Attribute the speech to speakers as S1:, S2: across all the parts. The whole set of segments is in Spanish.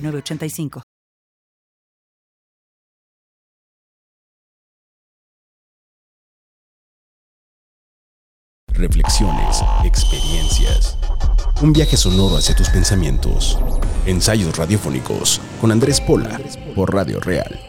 S1: 985.
S2: Reflexiones, experiencias. Un viaje sonoro hacia tus pensamientos. Ensayos radiofónicos con Andrés Pola por Radio Real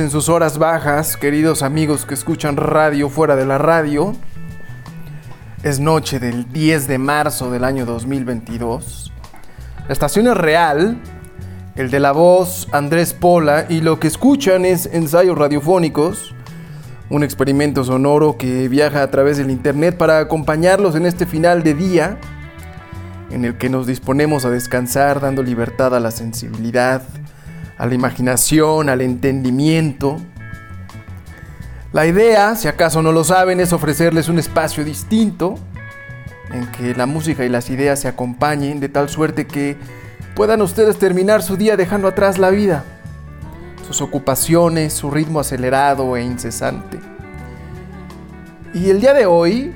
S3: en sus horas bajas, queridos amigos que escuchan radio fuera de la radio. Es noche del 10 de marzo del año 2022. La estación es real, el de la voz Andrés Pola y lo que escuchan es ensayos radiofónicos, un experimento sonoro que viaja a través del internet para acompañarlos en este final de día en el que nos disponemos a descansar dando libertad a la sensibilidad, a la imaginación, al entendimiento. La idea, si acaso no lo saben, es ofrecerles un espacio distinto en que la música y las ideas se acompañen de tal suerte que puedan ustedes terminar su día dejando atrás la vida, sus ocupaciones, su ritmo acelerado e incesante. Y el día de hoy,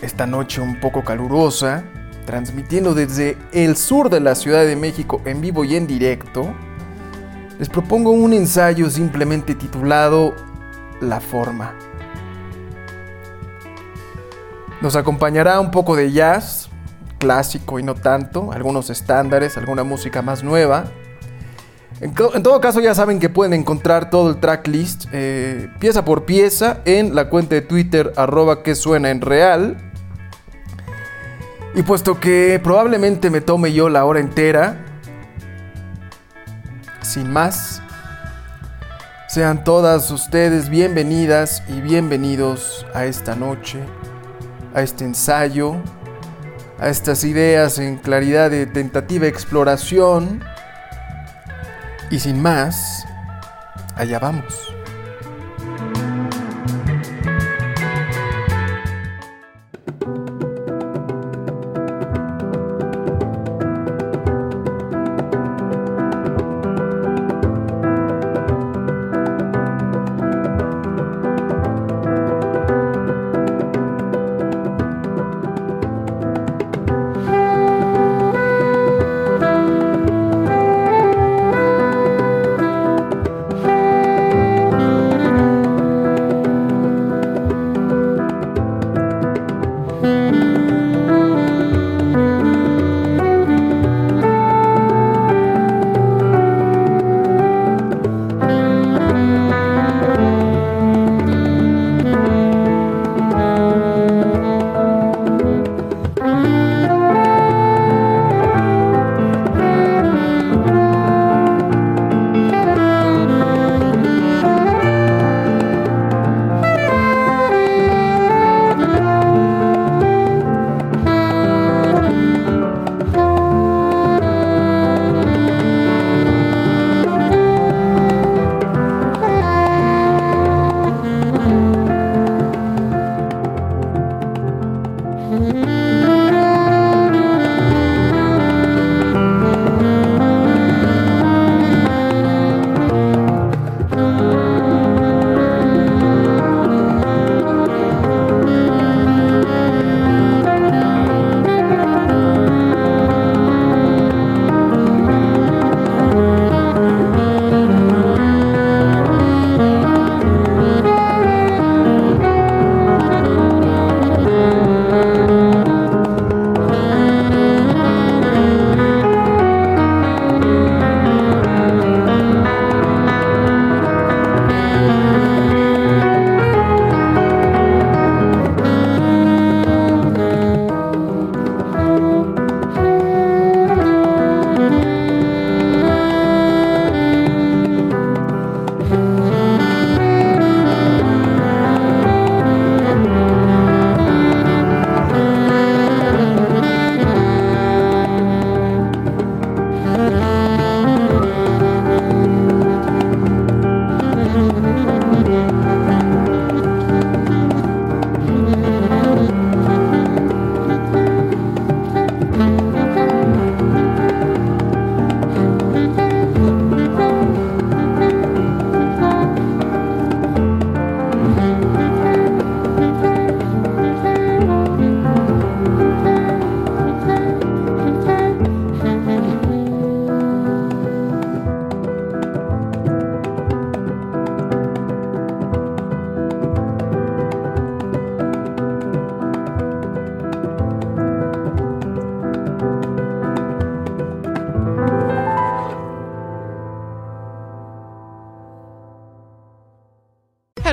S3: esta noche un poco calurosa, transmitiendo desde el sur de la Ciudad de México en vivo y en directo, les propongo un ensayo simplemente titulado La forma. Nos acompañará un poco de jazz, clásico y no tanto, algunos estándares, alguna música más nueva. En, todo caso ya saben que pueden encontrar todo el tracklist eh, pieza por pieza en la cuenta de Twitter arroba que suena en real. Y puesto que probablemente me tome yo la hora entera, sin más, sean todas ustedes bienvenidas y bienvenidos a esta noche, a este ensayo, a estas ideas en claridad de tentativa exploración. Y sin más, allá vamos.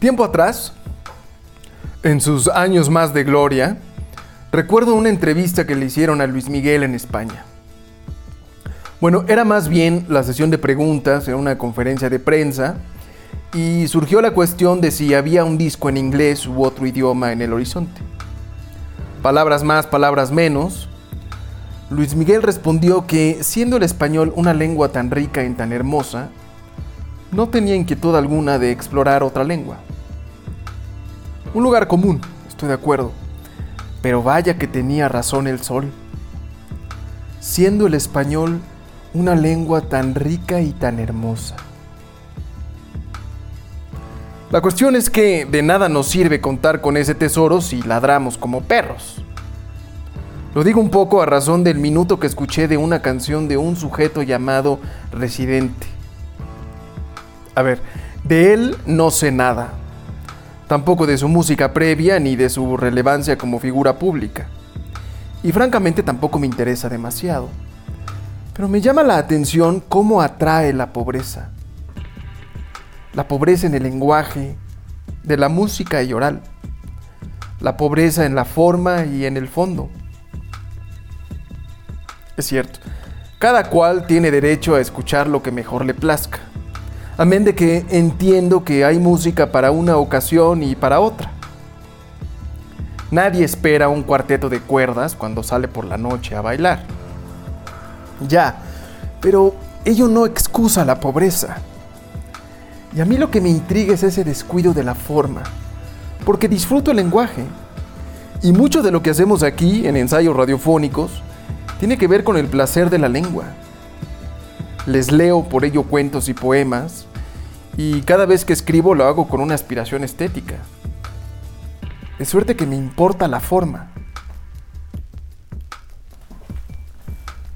S3: Tiempo atrás, en sus años más de gloria, recuerdo una entrevista que le hicieron a Luis Miguel en España. Bueno, era más bien la sesión de preguntas, era una conferencia de prensa, y surgió la cuestión de si había un disco en inglés u otro idioma en el horizonte. Palabras más, palabras menos. Luis Miguel respondió que, siendo el español una lengua tan rica y tan hermosa, no tenía inquietud alguna de explorar otra lengua. Un lugar común, estoy de acuerdo, pero vaya que tenía razón el sol. Siendo el español una lengua tan rica y tan hermosa. La cuestión es que de nada nos sirve contar con ese tesoro si ladramos como perros. Lo digo un poco a razón del minuto que escuché de una canción de un sujeto llamado Residente. A ver, de él no sé nada. Tampoco de su música previa ni de su relevancia como figura pública. Y francamente tampoco me interesa demasiado. Pero me llama la atención cómo atrae la pobreza. La pobreza en el lenguaje, de la música y oral. La pobreza en la forma y en el fondo. Es cierto, cada cual tiene derecho a escuchar lo que mejor le plazca. Amén de que entiendo que hay música para una ocasión y para otra. Nadie espera un cuarteto de cuerdas cuando sale por la noche a bailar. Ya, pero ello no excusa la pobreza. Y a mí lo que me intriga es ese descuido de la forma, porque disfruto el lenguaje. Y mucho de lo que hacemos aquí en ensayos radiofónicos tiene que ver con el placer de la lengua. Les leo por ello cuentos y poemas, y cada vez que escribo lo hago con una aspiración estética. De suerte que me importa la forma.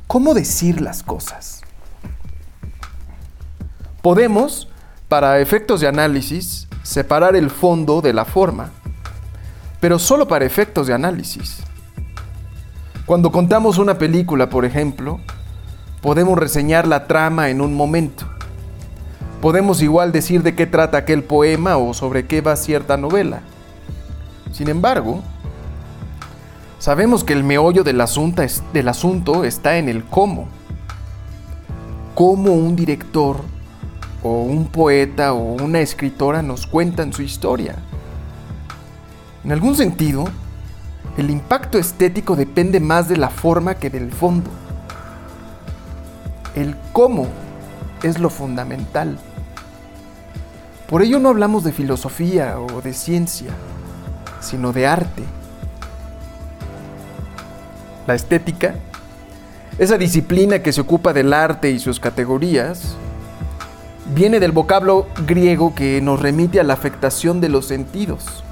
S3: ¿Cómo decir las cosas? Podemos, para efectos de análisis, separar el fondo de la forma, pero solo para efectos de análisis. Cuando contamos una película, por ejemplo, podemos reseñar la trama en un momento. Podemos igual decir de qué trata aquel poema o sobre qué va cierta novela. Sin embargo, sabemos que el meollo del asunto, está en el cómo. Cómo un director o un poeta o una escritora nos cuentan su historia. En algún sentido, el impacto estético depende más de la forma que del fondo. El cómo es lo fundamental. Por ello no hablamos de filosofía o de ciencia, sino de arte. La estética, esa disciplina que se ocupa del arte y sus categorías, viene del vocablo griego que nos remite a la afectación de los sentidos.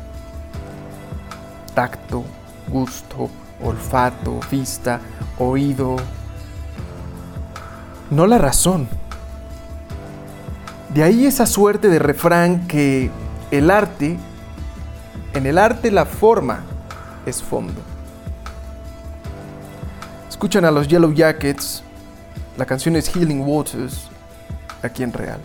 S3: Tacto, gusto, olfato, vista, oído. No la razón. De ahí esa suerte de refrán que el arte En el arte la forma es fondo. Escuchan a los Yellow Jackets. La canción es Healing Waters, aquí en Real.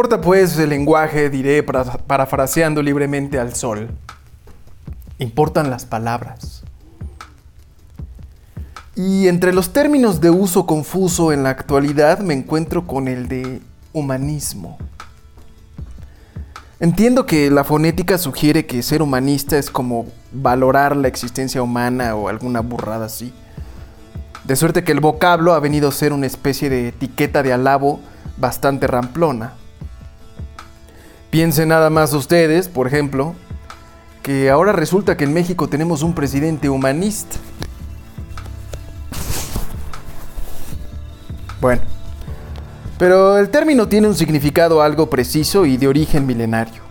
S3: Importa pues el lenguaje, diré para- parafraseando libremente al sol. Importan las palabras. Y entre los términos de uso confuso en la actualidad me encuentro con el de humanismo. Entiendo que la fonética sugiere que ser humanista es como valorar la existencia humana o alguna burrada así. De suerte que el vocablo ha venido a ser una especie de etiqueta de alabo bastante ramplona. Piensen nada más ustedes, por ejemplo, que ahora resulta que en México tenemos un presidente humanista. Bueno, pero el término tiene un significado algo preciso y de origen milenario.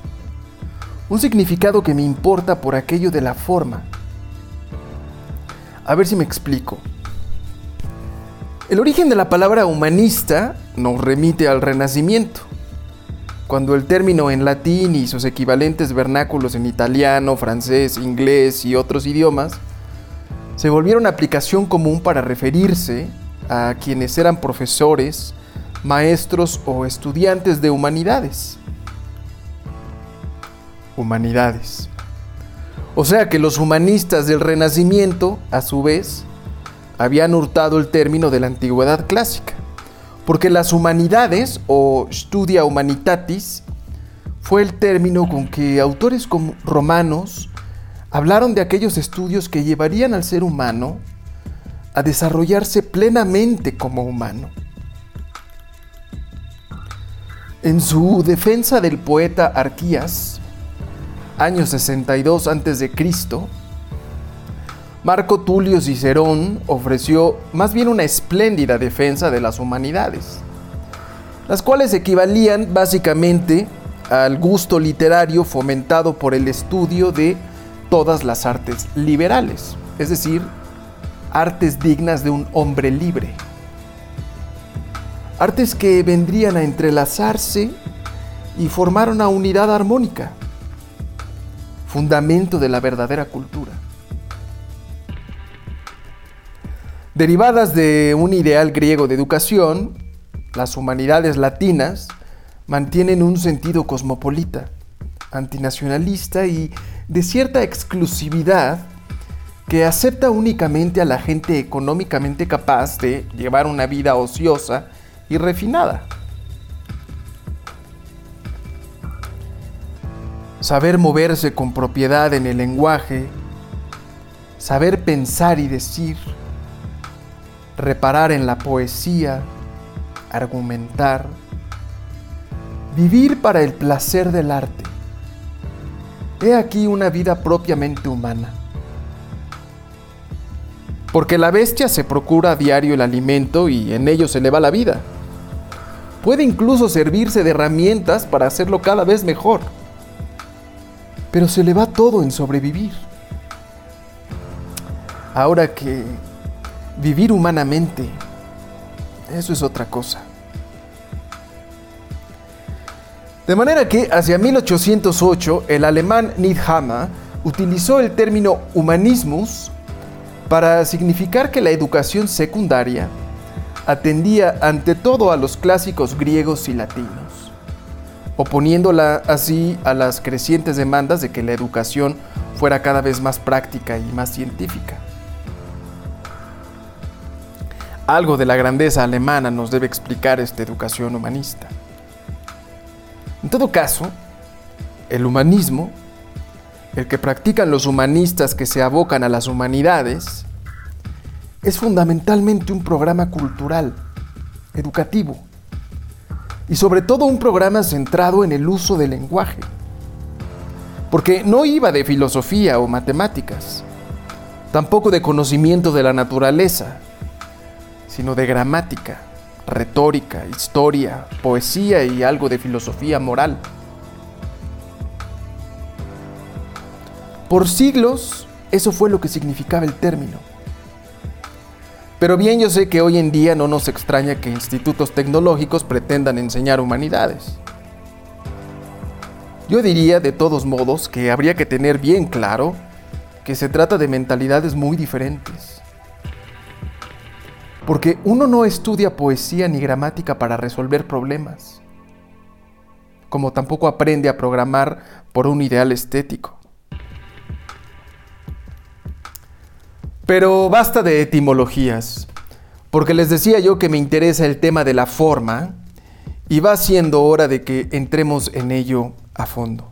S3: Un significado que me importa por aquello de la forma. A ver si me explico. El origen de la palabra humanista nos remite al Renacimiento, cuando el término en latín y sus equivalentes vernáculos en italiano, francés, inglés y otros idiomas se volvieron aplicación común para referirse a quienes eran profesores, maestros o estudiantes de humanidades. Humanidades. O sea que los humanistas del Renacimiento, a su vez, habían hurtado el término de la antigüedad clásica, porque las humanidades o studia humanitatis fue el término con que autores como romanos hablaron de aquellos estudios que llevarían al ser humano a desarrollarse plenamente como humano. En su defensa del poeta Arquías, año 62 a.C., Marco Tulio Cicerón ofreció más bien una espléndida defensa de las humanidades, las cuales equivalían básicamente al gusto literario fomentado por el estudio de todas las artes liberales, es decir, artes dignas de un hombre libre. Artes que vendrían a entrelazarse y formar una unidad armónica, fundamento de la verdadera cultura. Derivadas de un ideal griego de educación, las humanidades latinas mantienen un sentido cosmopolita, antinacionalista y de cierta exclusividad que acepta únicamente a la gente económicamente capaz de llevar una vida ociosa y refinada. Saber moverse con propiedad en el lenguaje, saber pensar y decir, reparar en la poesía, argumentar, vivir para el placer del arte. He aquí una vida propiamente humana. Porque la bestia se procura a diario el alimento y en ello se le va la vida. Puede incluso servirse de herramientas para hacerlo cada vez mejor. Pero se le va todo en sobrevivir. Ahora que vivir humanamente, eso es otra cosa. De manera que hacia 1808 el alemán Niethammer utilizó el término humanismus para significar que la educación secundaria atendía ante todo a los clásicos griegos y latinos, oponiéndola así a las crecientes demandas de que la educación fuera cada vez más práctica y más científica. Algo de la grandeza alemana nos debe explicar esta educación humanista. En todo caso, el humanismo, el que practican los humanistas que se abocan a las humanidades, es fundamentalmente un programa cultural, educativo, y sobre todo un programa centrado en el uso del lenguaje, porque no iba de filosofía o matemáticas, tampoco de conocimiento de la naturaleza, sino de gramática, retórica, historia, poesía y algo de filosofía moral. Por siglos, eso fue lo que significaba el término. Pero bien yo sé que hoy en día no nos extraña que institutos tecnológicos pretendan enseñar humanidades. Yo diría de todos modos que habría que tener bien claro que se trata de mentalidades muy diferentes. Porque uno no estudia poesía ni gramática para resolver problemas. como tampoco aprende a programar por un ideal estético. Pero basta de etimologías, porque les decía yo que me interesa el tema de la forma y va siendo hora de que entremos en ello a fondo.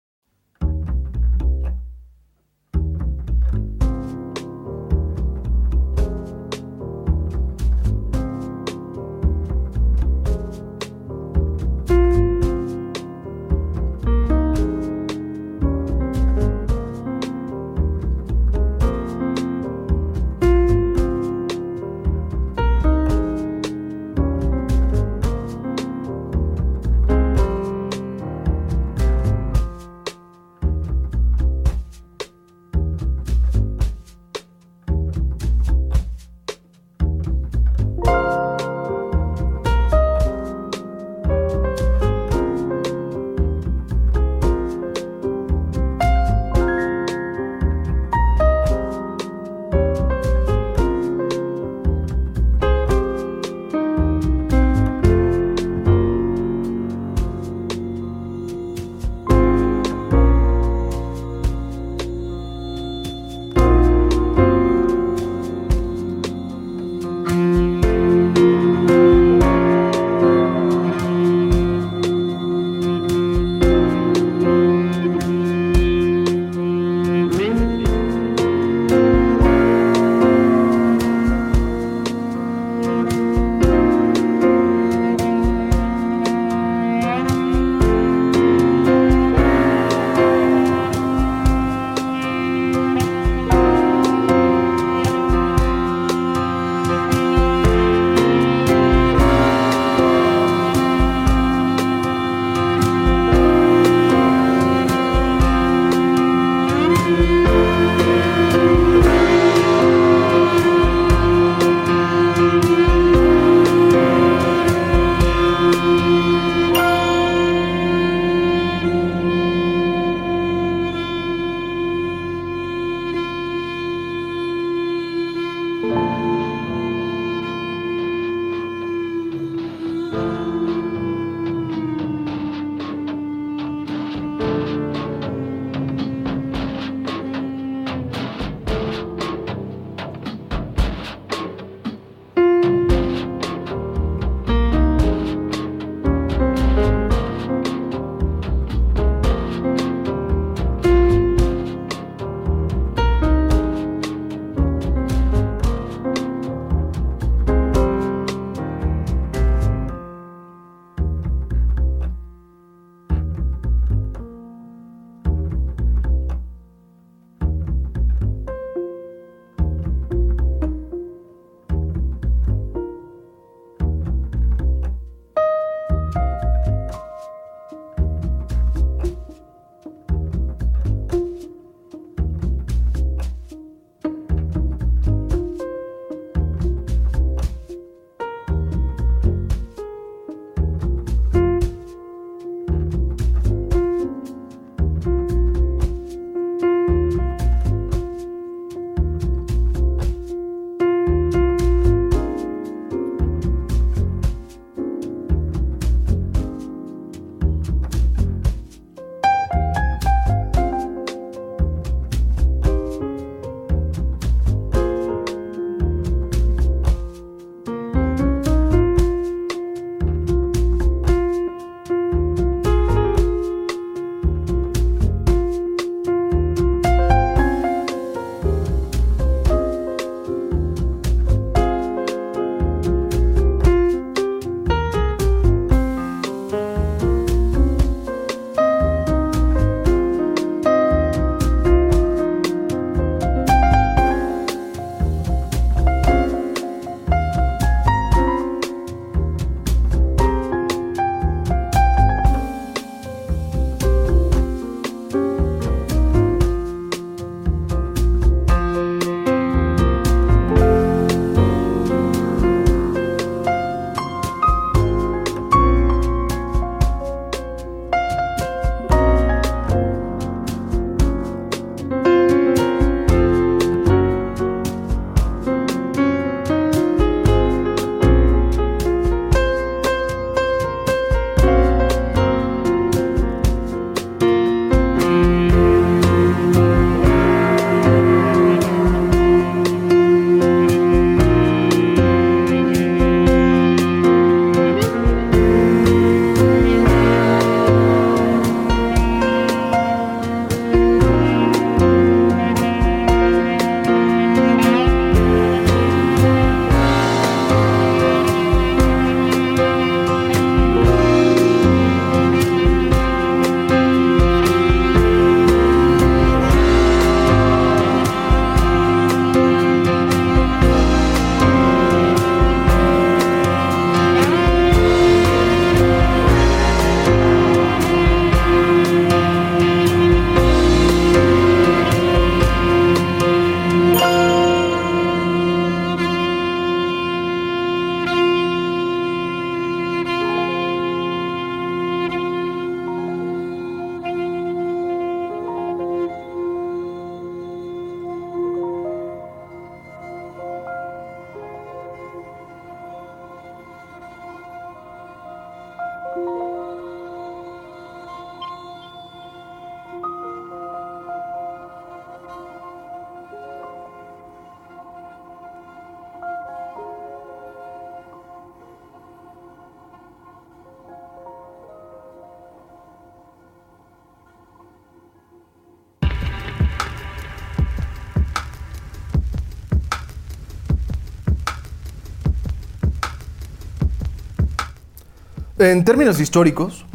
S3: En términos históricos,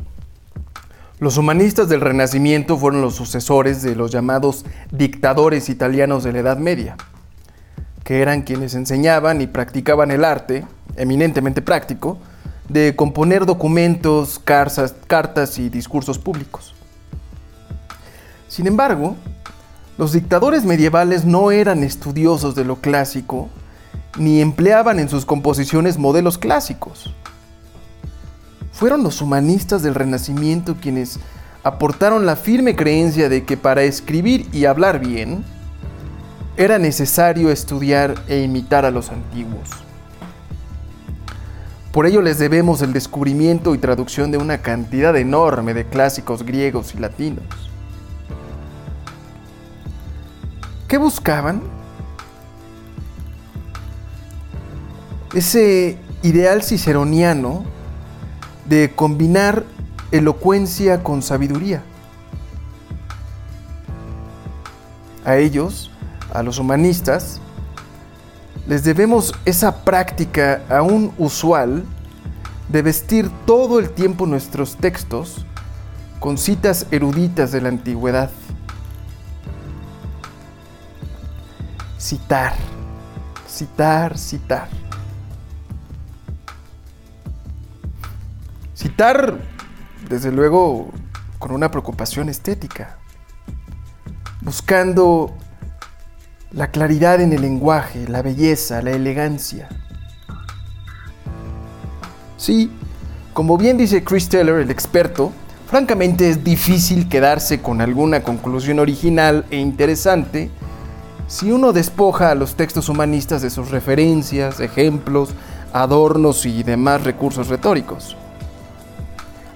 S3: los humanistas del Renacimiento fueron los sucesores de los llamados dictadores italianos de la Edad Media, que eran quienes enseñaban y practicaban el arte, eminentemente práctico, de componer documentos, cartas y discursos públicos. Sin embargo, los dictadores medievales no eran estudiosos de lo clásico ni empleaban en sus composiciones modelos clásicos. Fueron los humanistas del Renacimiento quienes aportaron la firme creencia de que para escribir y hablar bien, era necesario estudiar e imitar a los antiguos. Por ello les debemos el descubrimiento y traducción de una cantidad enorme de clásicos griegos y latinos. ¿Qué buscaban? Ese ideal ciceroniano de combinar elocuencia con sabiduría. A ellos, a los humanistas, les debemos esa práctica aún usual de vestir todo el tiempo nuestros textos con citas eruditas de la antigüedad. citar, citar, citar. Citar, desde luego, con una preocupación estética, buscando la claridad en el lenguaje, la belleza, la elegancia. Sí, como bien dice Chris Taylor, el experto, francamente es difícil quedarse con alguna conclusión original e interesante si uno despoja a los textos humanistas de sus referencias, ejemplos, adornos y demás recursos retóricos.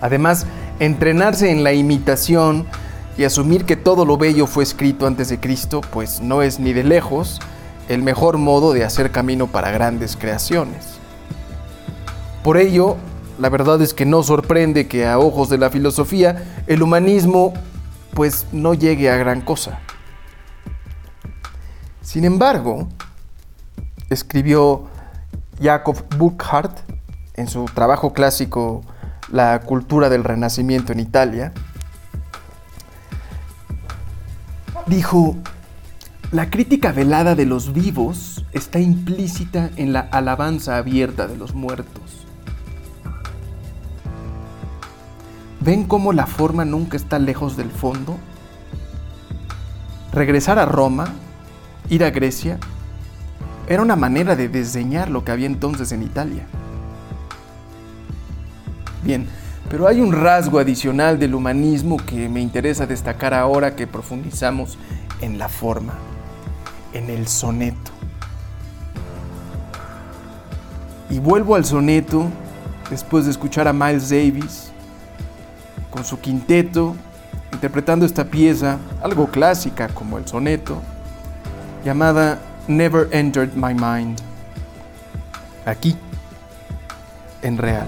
S3: Además, entrenarse en la imitación y asumir que todo lo bello fue escrito antes de Cristo, pues no es ni de lejos el mejor modo de hacer camino para grandes creaciones. Por ello, la verdad es que no sorprende que a ojos de la filosofía el humanismo pues no llegue a gran cosa. Sin embargo, escribió Jacob Burckhardt en su trabajo clásico La cultura del Renacimiento en Italia, dijo, la crítica velada de los vivos está implícita en la alabanza abierta de los muertos. ¿Ven cómo la forma nunca está lejos del fondo? Regresar a Roma Ir a Grecia era una manera de desdeñar lo que había entonces en Italia. Pero hay un rasgo adicional del humanismo que me interesa destacar ahora que profundizamos en la forma, en el soneto. Y vuelvo al soneto después de escuchar a Miles Davis con su quinteto interpretando esta pieza, algo clásica como el soneto, llamada Never Entered My Mind. Aquí, en real.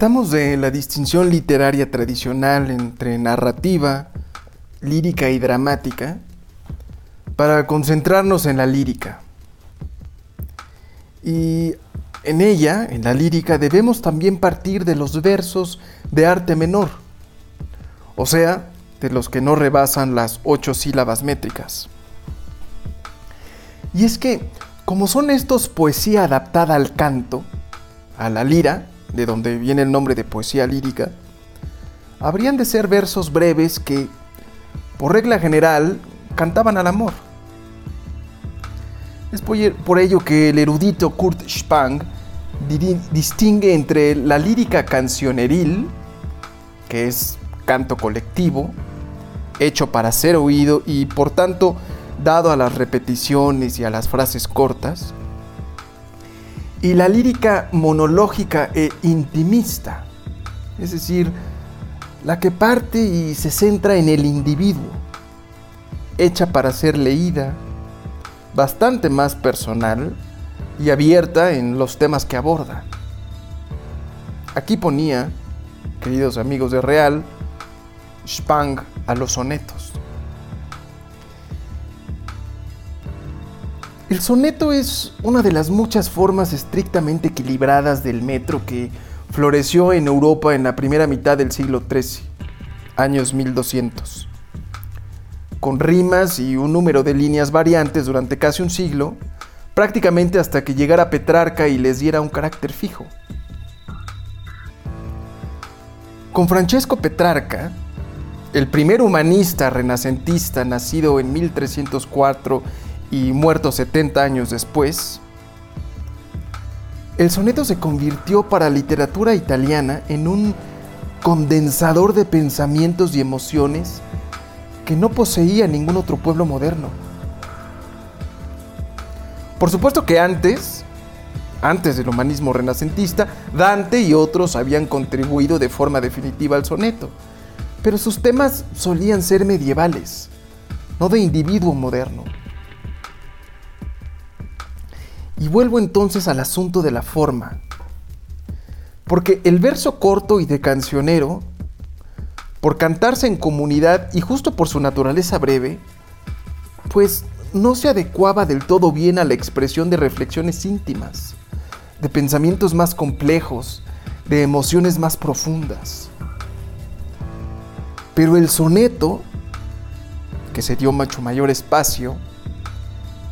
S3: Partamos de la distinción literaria tradicional entre narrativa, lírica y dramática para concentrarnos en la lírica. Y en ella, en la lírica, debemos también partir de los versos de arte menor, o sea, de los que no rebasan las ocho sílabas métricas. Y es que, como son estos poesía adaptada al canto, a la lira, de donde viene el nombre de poesía lírica, habrían de ser versos breves que, por regla general, cantaban al amor. Es por ello que el erudito Kurt Spang distingue entre la lírica cancioneril, que es canto colectivo, hecho para ser oído y por tanto dado a las repeticiones y a las frases cortas, y la lírica monológica e intimista, es decir, la que parte y se centra en el individuo, hecha para ser leída, bastante más personal y abierta en los temas que aborda. Aquí ponía, queridos amigos de Real, Spang a los sonetos. El soneto es una de las muchas formas estrictamente equilibradas del metro que floreció en Europa en la primera mitad del siglo XIII, años 1200. Con rimas y un número de líneas variantes durante casi un siglo, prácticamente hasta que llegara Petrarca y les diera un carácter fijo. Con Francesco Petrarca, el primer humanista renacentista nacido en 1304 y muerto 70 años después, el soneto se convirtió para literatura italiana en un condensador de pensamientos y emociones que no poseía ningún otro pueblo moderno. Por supuesto que antes, antes del humanismo renacentista, Dante y otros habían contribuido de forma definitiva al soneto, pero sus temas solían ser medievales, no de individuo moderno. Y vuelvo entonces al asunto de la forma. Porque el verso corto y de cancionero, por cantarse en comunidad y justo por su naturaleza breve, pues no se adecuaba del todo bien a la expresión de reflexiones íntimas, de pensamientos más complejos, de emociones más profundas. Pero el soneto, que se dio mucho mayor espacio,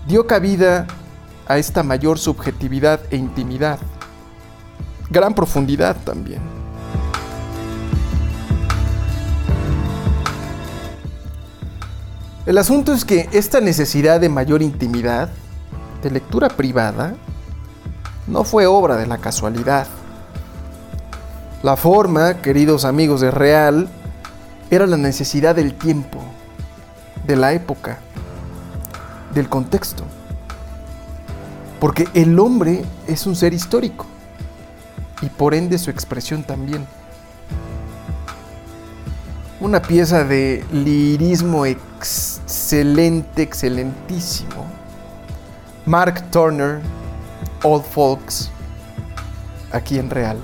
S3: dio cabida a esta mayor subjetividad e intimidad. Gran profundidad también. El asunto es que esta necesidad de mayor intimidad, de lectura privada, no fue obra de la casualidad. La forma, queridos amigos de Real, era la necesidad del tiempo, de la época, del contexto. Porque el hombre es un ser histórico y por ende su expresión también. Una pieza de lirismo excelente, excelentísimo. Mark Turner, Old Folks, aquí en Real.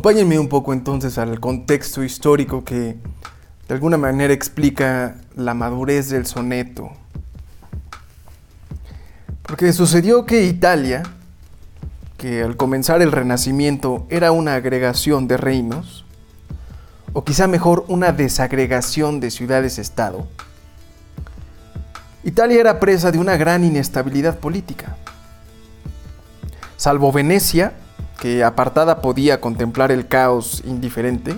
S3: Acompáñenme un poco entonces al contexto histórico que de alguna manera explica la madurez del soneto. Porque sucedió que Italia, que al comenzar el Renacimiento era una agregación de reinos, o quizá mejor una desagregación de ciudades-estado, Italia era presa de una gran inestabilidad política. Salvo Venecia, que apartada podía contemplar el caos indiferente,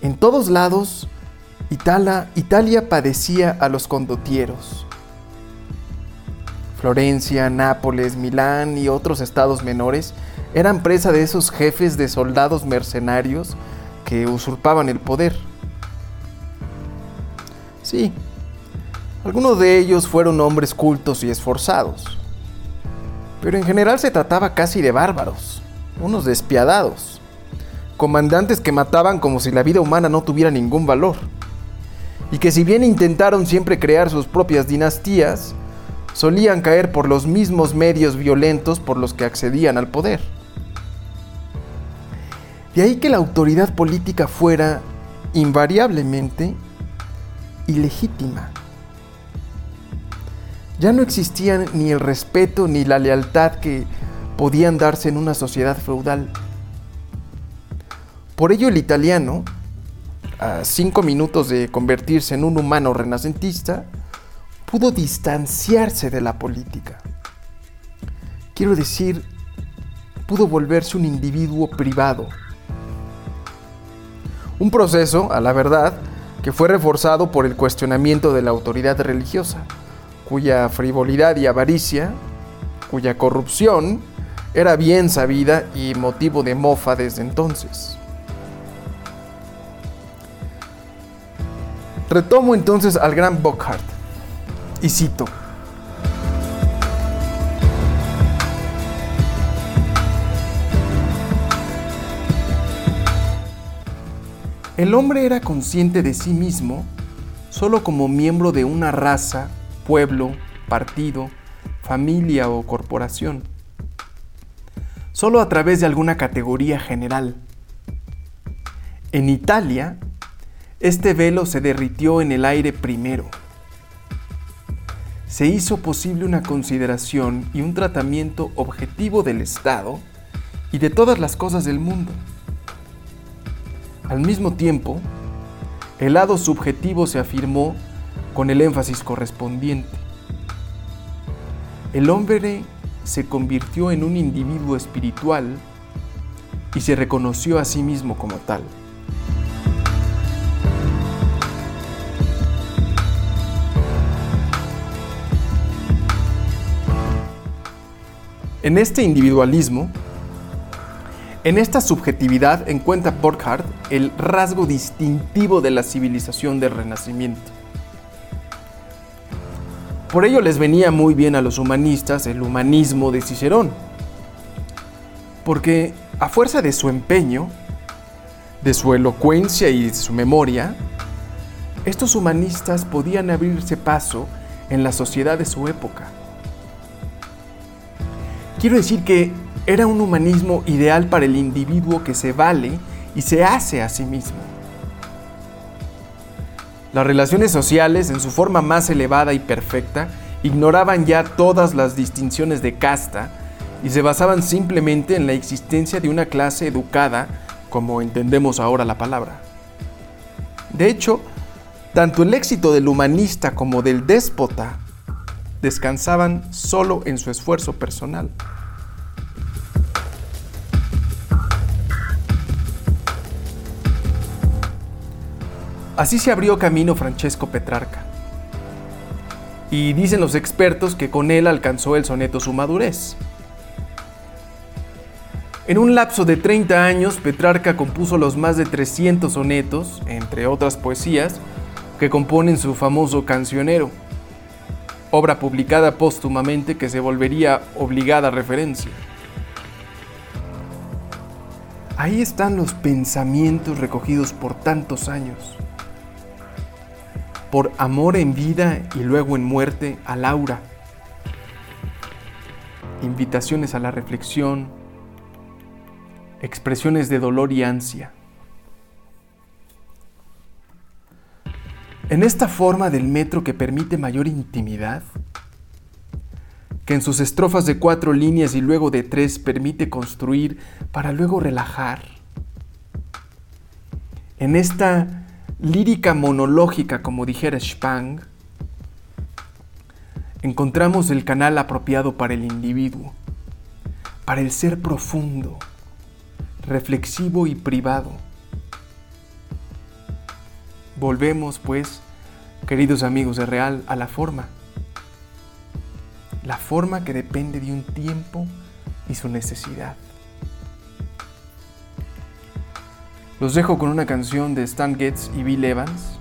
S3: en todos lados Italia, padecía a los condotieros. Florencia, Nápoles, Milán y otros estados menores eran presa de esos jefes de soldados mercenarios que usurpaban el poder. Sí, algunos de ellos fueron hombres cultos y esforzados, pero en general se trataba casi de bárbaros, unos despiadados, comandantes que mataban como si la vida humana no tuviera ningún valor, y que si bien intentaron siempre crear sus propias dinastías, solían caer por los mismos medios violentos por los que accedían al poder. De ahí que la autoridad política fuera invariablemente ilegítima. Ya no existían ni el respeto ni la lealtad que podían darse en una sociedad feudal. Por ello el italiano, a cinco minutos de convertirse en un humano renacentista, pudo distanciarse de la política. Quiero decir, pudo volverse un individuo privado. Un proceso, a la verdad, que fue reforzado por el cuestionamiento de la autoridad religiosa, cuya frivolidad y avaricia, cuya corrupción, era bien sabida y motivo de mofa desde entonces. Retomo entonces al gran Bockhart y cito. El hombre era consciente de sí mismo solo como miembro de una raza, pueblo, partido, familia o corporación. Solo a través de alguna categoría general. En Italia, este velo se derritió en el aire primero. Se hizo posible una consideración y un tratamiento objetivo del Estado y de todas las cosas del mundo. Al mismo tiempo, el lado subjetivo se afirmó con el énfasis correspondiente. El hombre se convirtió en un individuo espiritual y se reconoció a sí mismo como tal. En este individualismo, en esta subjetividad encuentra Burkhardt el rasgo distintivo de la civilización del Renacimiento. Por ello les venía muy bien a los humanistas el humanismo de Cicerón, porque a fuerza de su empeño, de su elocuencia y de su memoria, estos humanistas podían abrirse paso en la sociedad de su época. Quiero decir que era un humanismo ideal para el individuo que se vale y se hace a sí mismo. Las relaciones sociales, en su forma más elevada y perfecta, ignoraban ya todas las distinciones de casta y se basaban simplemente en la existencia de una clase educada, como entendemos ahora la palabra. De hecho, tanto el éxito del humanista como del déspota descansaban solo en su esfuerzo personal. Así se abrió camino Francesco Petrarca. Y dicen los expertos que con él alcanzó el soneto su madurez. En un lapso de 30 años, Petrarca compuso los más de 300 sonetos, entre otras poesías, que componen su famoso Cancionero, obra publicada póstumamente que se volvería obligada referencia. Ahí están los pensamientos recogidos por tantos años por amor en vida y luego en muerte a Laura. Invitaciones a la reflexión, expresiones de dolor y ansia. En esta forma del metro que permite mayor intimidad, que en sus estrofas de cuatro líneas y luego de tres permite construir para luego relajar. En esta lírica monológica, como dijera Spang, encontramos el canal apropiado para el individuo, para el ser profundo, reflexivo y privado. Volvemos, pues, queridos amigos de Real, a la forma. La forma que depende de un tiempo y su necesidad. Los dejo con una canción de Stan Getz y Bill Evans.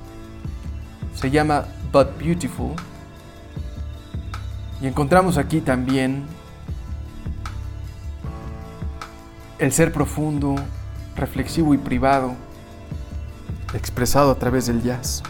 S3: Se llama But Beautiful. Y encontramos aquí también el ser profundo, reflexivo y privado, expresado a través del jazz.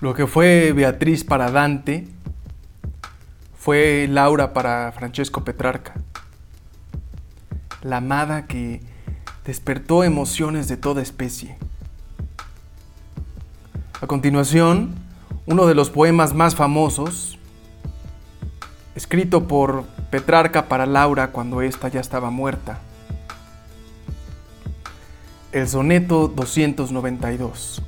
S3: Lo que fue Beatriz para Dante fue Laura para Francesco Petrarca. La amada que despertó emociones de toda especie. A continuación, uno de los poemas más famosos, escrito por Petrarca para Laura cuando ésta ya estaba muerta. El soneto 292.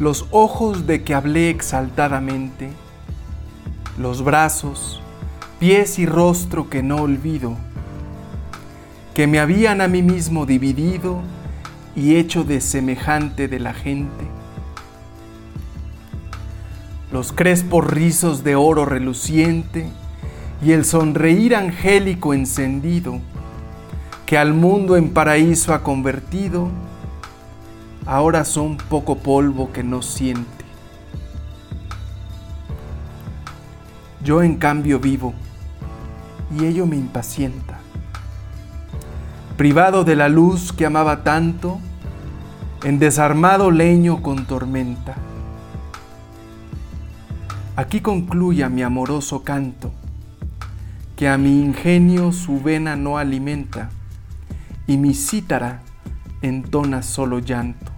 S3: Los ojos de que hablé exaltadamente, los brazos, pies y rostro que no olvido, que me habían a mí mismo dividido y hecho de semejante de la gente. Los crespos rizos de oro reluciente y el sonreír angélico encendido, que al mundo en paraíso ha convertido, ahora son poco polvo que no siente. Yo en cambio vivo, y ello me impacienta. Privado de la luz que amaba tanto, en desarmado leño con tormenta. Aquí concluya mi amoroso canto, que a mi ingenio su vena no alimenta, y mi cítara entona solo llanto.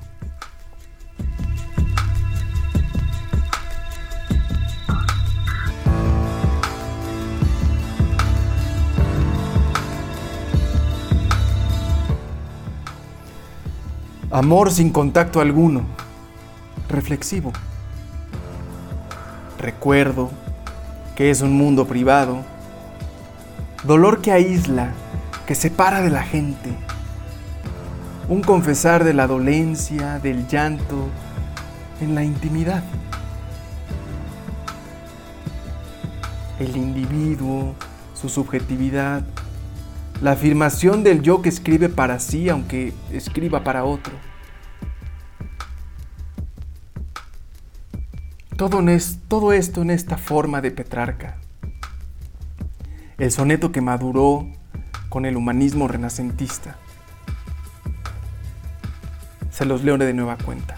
S3: Amor sin contacto alguno, reflexivo. Recuerdo que es un mundo privado, dolor que aísla, que separa de la gente, un confesar de la dolencia, del llanto, en la intimidad. El individuo, su subjetividad, la afirmación del yo que escribe para sí aunque escriba para otro. Todo, todo esto en esta forma de Petrarca. El soneto que maduró con el humanismo renacentista. Se los leo de nueva cuenta.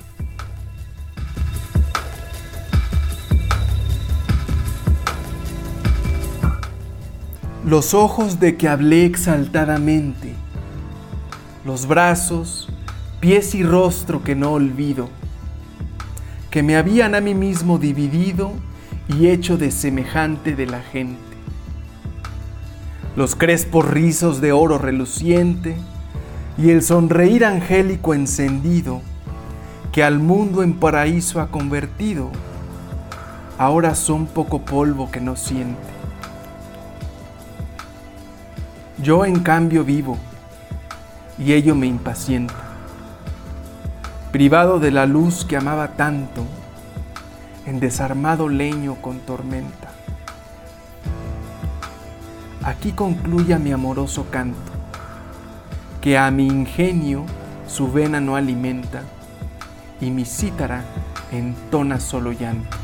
S3: Los ojos de que hablé exaltadamente, los brazos, pies y rostro que no olvido, que me habían a mí mismo dividido y hecho de semejante de la gente. Los crespos rizos de oro reluciente y el sonreír angélico encendido que al mundo en paraíso ha convertido, ahora son poco polvo que no siente. Yo en cambio vivo, y ello me impacienta. Privado de la luz que amaba tanto, en desarmado leño con tormenta. Aquí concluya mi amoroso canto, que a mi ingenio su vena no alimenta, y mi cítara entona solo llanto.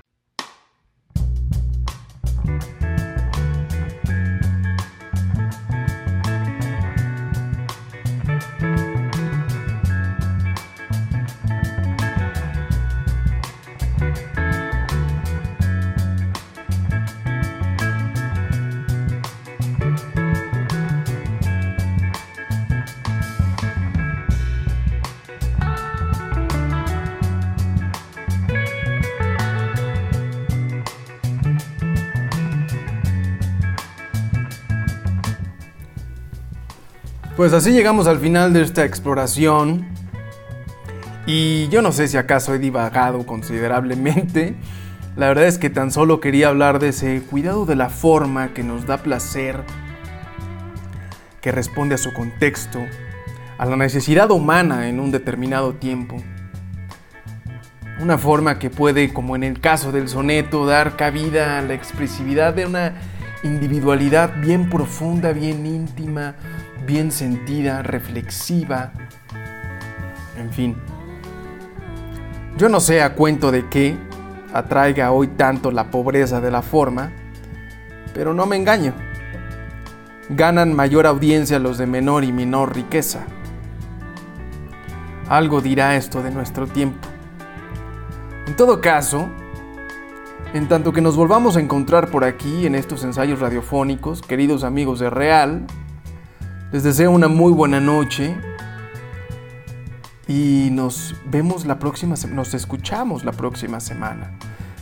S3: Pues así llegamos al final de esta exploración. Y yo no sé si acaso he divagado considerablemente. La verdad es que tan solo quería hablar de ese cuidado de la forma que nos da placer, que responde a su contexto, a la necesidad humana en un determinado tiempo. Una forma que puede, como en el caso del soneto, dar cabida a la expresividad de una individualidad bien profunda, bien íntima, bien sentida, reflexiva, en fin. Yo no sé a cuento de qué atraiga hoy tanto la pobreza de la forma, pero no me engaño. Ganan mayor audiencia los de menor y menor riqueza. Algo dirá esto de nuestro tiempo. En todo caso, en tanto que nos volvamos a encontrar por aquí en estos ensayos radiofónicos, queridos amigos de Real, les deseo una muy buena noche y nos vemos la próxima nos escuchamos la próxima semana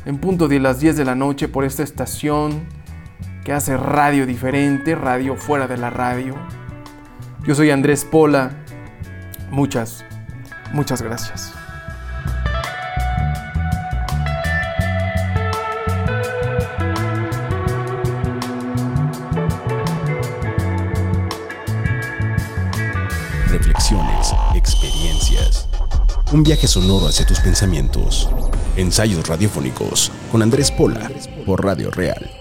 S3: en punto de las 10 de la noche por esta estación que hace radio diferente, radio fuera de la radio. Yo soy Andrés Pola. Muchas muchas gracias.
S2: Un viaje sonoro hacia tus pensamientos. Ensayos radiofónicos con Andrés Pola por Radio Real